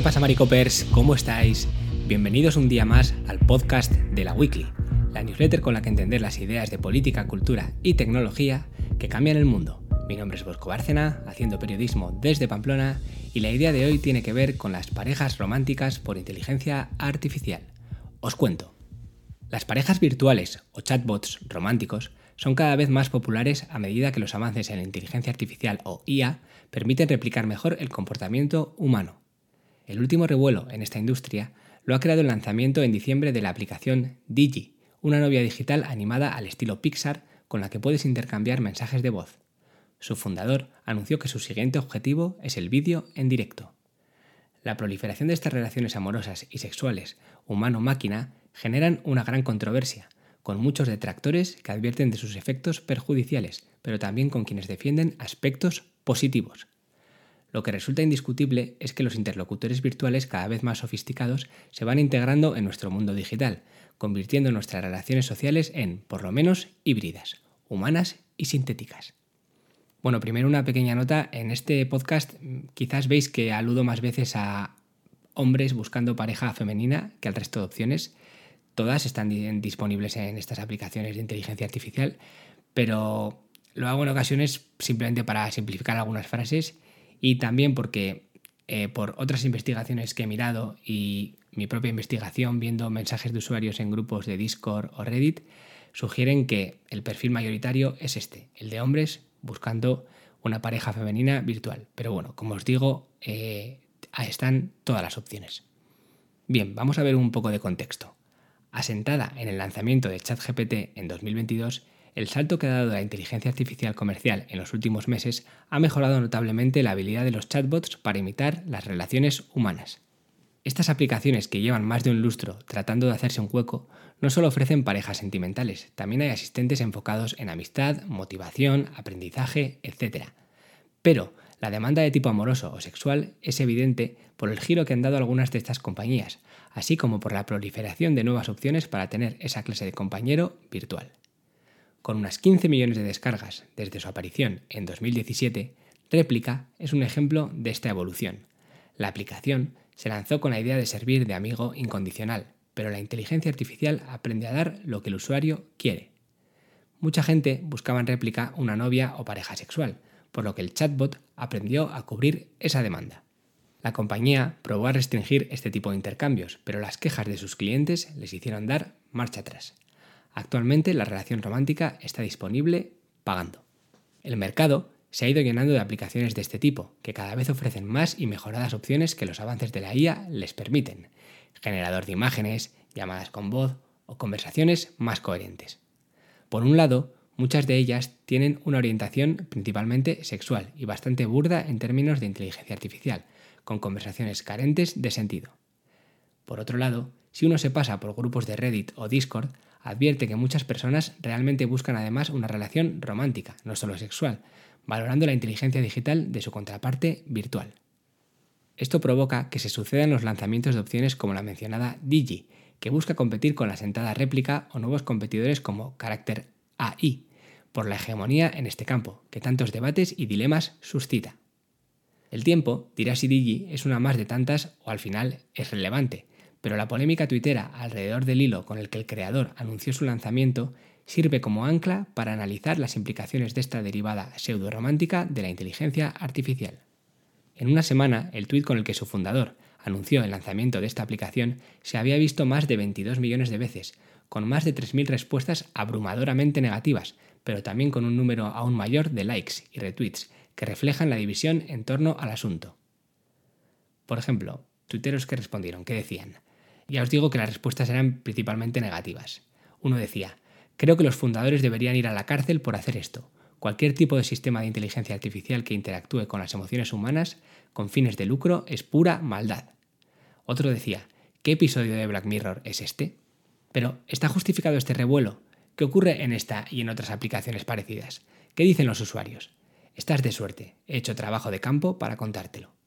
¿Qué pasa, Maricopers? ¿Cómo estáis? Bienvenidos un día más al podcast de la Weekly, la newsletter con la que entender las ideas de política, cultura y tecnología que cambian el mundo. Mi nombre es Bosco Bárcena, haciendo periodismo desde Pamplona, y la idea de hoy tiene que ver con las parejas románticas por inteligencia artificial. Os cuento. Las parejas virtuales o chatbots románticos son cada vez más populares a medida que los avances en la inteligencia artificial o IA permiten replicar mejor el comportamiento humano. El último revuelo en esta industria lo ha creado el lanzamiento en diciembre de la aplicación Digi, una novia digital animada al estilo Pixar con la que puedes intercambiar mensajes de voz. Su fundador anunció que su siguiente objetivo es el vídeo en directo. La proliferación de estas relaciones amorosas y sexuales humano-máquina generan una gran controversia, con muchos detractores que advierten de sus efectos perjudiciales, pero también con quienes defienden aspectos positivos. Lo que resulta indiscutible es que los interlocutores virtuales cada vez más sofisticados se van integrando en nuestro mundo digital, convirtiendo nuestras relaciones sociales en, por lo menos, híbridas, humanas y sintéticas. Bueno, primero una pequeña nota. En este podcast mm, quizás veis que aludo más veces a hombres buscando pareja femenina que al resto de opciones. Todas están disponibles en estas aplicaciones de inteligencia artificial, pero lo hago en ocasiones simplemente para simplificar algunas frases y también porque eh, por otras investigaciones que he mirado y mi propia investigación viendo mensajes de usuarios en grupos de Discord o Reddit, sugieren que el perfil mayoritario es este, el de hombres buscando una pareja femenina virtual. Pero bueno, como os digo, eh, están todas las opciones. Bien, vamos a ver un poco de contexto. Asentada en el lanzamiento de ChatGPT en 2022, el salto que ha dado la inteligencia artificial comercial en los últimos meses ha mejorado notablemente la habilidad de los chatbots para imitar las relaciones humanas. Estas aplicaciones que llevan más de un lustro tratando de hacerse un hueco no solo ofrecen parejas sentimentales, también hay asistentes enfocados en amistad, motivación, aprendizaje, etc. Pero la demanda de tipo amoroso o sexual es evidente por el giro que han dado algunas de estas compañías, así como por la proliferación de nuevas opciones para tener esa clase de compañero virtual. Con unas 15 millones de descargas desde su aparición en 2017, Réplica es un ejemplo de esta evolución. La aplicación se lanzó con la idea de servir de amigo incondicional, pero la inteligencia artificial aprende a dar lo que el usuario quiere. Mucha gente buscaba en réplica una novia o pareja sexual, por lo que el chatbot aprendió a cubrir esa demanda. La compañía probó a restringir este tipo de intercambios, pero las quejas de sus clientes les hicieron dar marcha atrás. Actualmente la relación romántica está disponible pagando. El mercado se ha ido llenando de aplicaciones de este tipo, que cada vez ofrecen más y mejoradas opciones que los avances de la IA les permiten. Generador de imágenes, llamadas con voz o conversaciones más coherentes. Por un lado, muchas de ellas tienen una orientación principalmente sexual y bastante burda en términos de inteligencia artificial, con conversaciones carentes de sentido. Por otro lado, si uno se pasa por grupos de Reddit o Discord, advierte que muchas personas realmente buscan además una relación romántica, no solo sexual, valorando la inteligencia digital de su contraparte virtual. Esto provoca que se sucedan los lanzamientos de opciones como la mencionada Digi, que busca competir con la sentada réplica o nuevos competidores como Character AI, por la hegemonía en este campo, que tantos debates y dilemas suscita. El tiempo dirá si Digi es una más de tantas o al final es relevante, pero la polémica tuitera alrededor del hilo con el que el creador anunció su lanzamiento sirve como ancla para analizar las implicaciones de esta derivada pseudo-romántica de la inteligencia artificial. En una semana, el tuit con el que su fundador anunció el lanzamiento de esta aplicación se había visto más de 22 millones de veces, con más de 3.000 respuestas abrumadoramente negativas, pero también con un número aún mayor de likes y retweets que reflejan la división en torno al asunto. Por ejemplo, tuiteros que respondieron, que decían, ya os digo que las respuestas eran principalmente negativas. Uno decía, creo que los fundadores deberían ir a la cárcel por hacer esto. Cualquier tipo de sistema de inteligencia artificial que interactúe con las emociones humanas con fines de lucro es pura maldad. Otro decía, ¿qué episodio de Black Mirror es este? Pero, ¿está justificado este revuelo? ¿Qué ocurre en esta y en otras aplicaciones parecidas? ¿Qué dicen los usuarios? Estás de suerte, he hecho trabajo de campo para contártelo.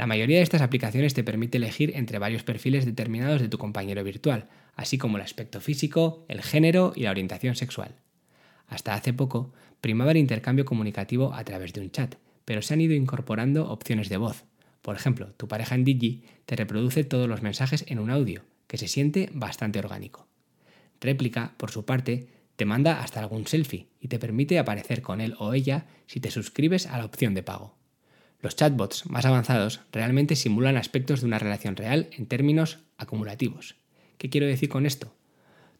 La mayoría de estas aplicaciones te permite elegir entre varios perfiles determinados de tu compañero virtual, así como el aspecto físico, el género y la orientación sexual. Hasta hace poco primaba el intercambio comunicativo a través de un chat, pero se han ido incorporando opciones de voz. Por ejemplo, tu pareja en Digi te reproduce todos los mensajes en un audio, que se siente bastante orgánico. Réplica, por su parte, te manda hasta algún selfie y te permite aparecer con él o ella si te suscribes a la opción de pago. Los chatbots más avanzados realmente simulan aspectos de una relación real en términos acumulativos. ¿Qué quiero decir con esto?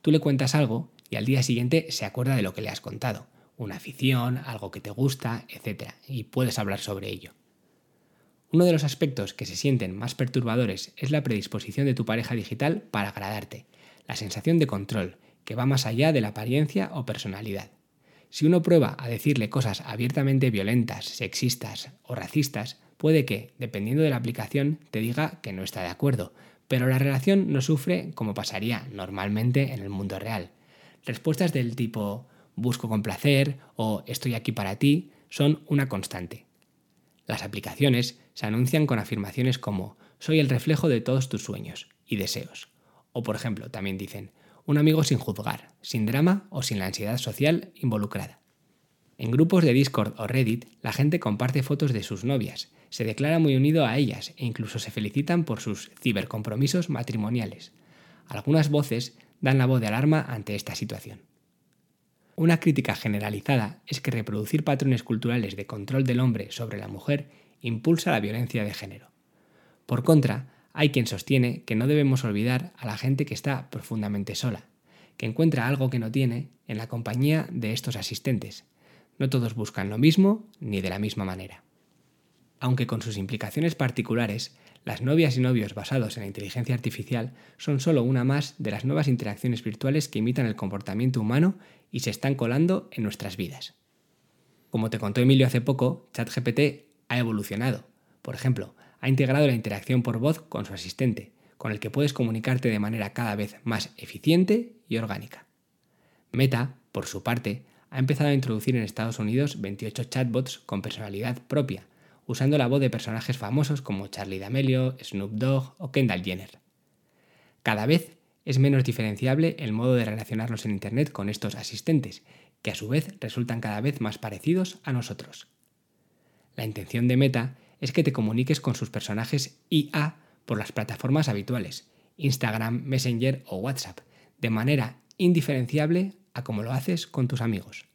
Tú le cuentas algo y al día siguiente se acuerda de lo que le has contado, una afición, algo que te gusta, etc. Y puedes hablar sobre ello. Uno de los aspectos que se sienten más perturbadores es la predisposición de tu pareja digital para agradarte, la sensación de control, que va más allá de la apariencia o personalidad. Si uno prueba a decirle cosas abiertamente violentas, sexistas o racistas, puede que, dependiendo de la aplicación, te diga que no está de acuerdo, pero la relación no sufre como pasaría normalmente en el mundo real. Respuestas del tipo busco complacer o estoy aquí para ti son una constante. Las aplicaciones se anuncian con afirmaciones como soy el reflejo de todos tus sueños y deseos. O por ejemplo, también dicen un amigo sin juzgar, sin drama o sin la ansiedad social involucrada. En grupos de Discord o Reddit, la gente comparte fotos de sus novias, se declara muy unido a ellas e incluso se felicitan por sus cibercompromisos matrimoniales. Algunas voces dan la voz de alarma ante esta situación. Una crítica generalizada es que reproducir patrones culturales de control del hombre sobre la mujer impulsa la violencia de género. Por contra, hay quien sostiene que no debemos olvidar a la gente que está profundamente sola, que encuentra algo que no tiene en la compañía de estos asistentes. No todos buscan lo mismo ni de la misma manera. Aunque con sus implicaciones particulares, las novias y novios basados en la inteligencia artificial son solo una más de las nuevas interacciones virtuales que imitan el comportamiento humano y se están colando en nuestras vidas. Como te contó Emilio hace poco, ChatGPT ha evolucionado. Por ejemplo, ha integrado la interacción por voz con su asistente, con el que puedes comunicarte de manera cada vez más eficiente y orgánica. Meta, por su parte, ha empezado a introducir en Estados Unidos 28 chatbots con personalidad propia, usando la voz de personajes famosos como Charlie D'Amelio, Snoop Dogg o Kendall Jenner. Cada vez es menos diferenciable el modo de relacionarnos en Internet con estos asistentes, que a su vez resultan cada vez más parecidos a nosotros. La intención de Meta es que te comuniques con sus personajes IA por las plataformas habituales, Instagram, Messenger o WhatsApp, de manera indiferenciable a como lo haces con tus amigos.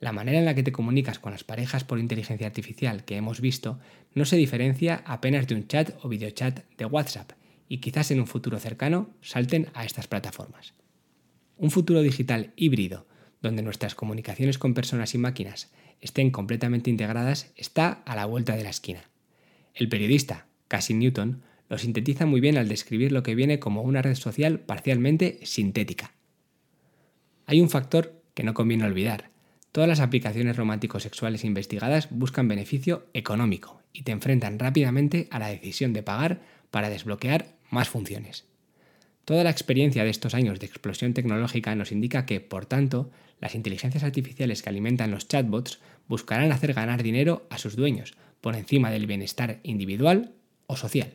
La manera en la que te comunicas con las parejas por inteligencia artificial que hemos visto no se diferencia apenas de un chat o videochat de WhatsApp y quizás en un futuro cercano salten a estas plataformas. Un futuro digital híbrido, donde nuestras comunicaciones con personas y máquinas estén completamente integradas está a la vuelta de la esquina. El periodista, Cassie Newton, lo sintetiza muy bien al describir lo que viene como una red social parcialmente sintética. Hay un factor que no conviene olvidar. Todas las aplicaciones románticos sexuales investigadas buscan beneficio económico y te enfrentan rápidamente a la decisión de pagar para desbloquear más funciones. Toda la experiencia de estos años de explosión tecnológica nos indica que, por tanto, las inteligencias artificiales que alimentan los chatbots buscarán hacer ganar dinero a sus dueños, por encima del bienestar individual o social.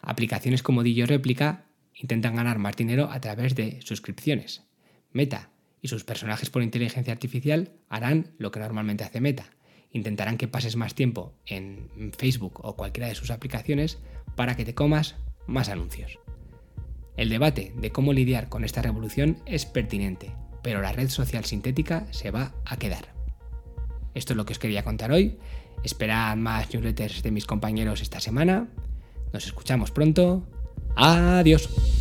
Aplicaciones como Dillo Réplica intentan ganar más dinero a través de suscripciones. Meta y sus personajes por inteligencia artificial harán lo que normalmente hace Meta. Intentarán que pases más tiempo en Facebook o cualquiera de sus aplicaciones para que te comas más anuncios. El debate de cómo lidiar con esta revolución es pertinente, pero la red social sintética se va a quedar. Esto es lo que os quería contar hoy. Esperad más newsletters de mis compañeros esta semana. Nos escuchamos pronto. Adiós.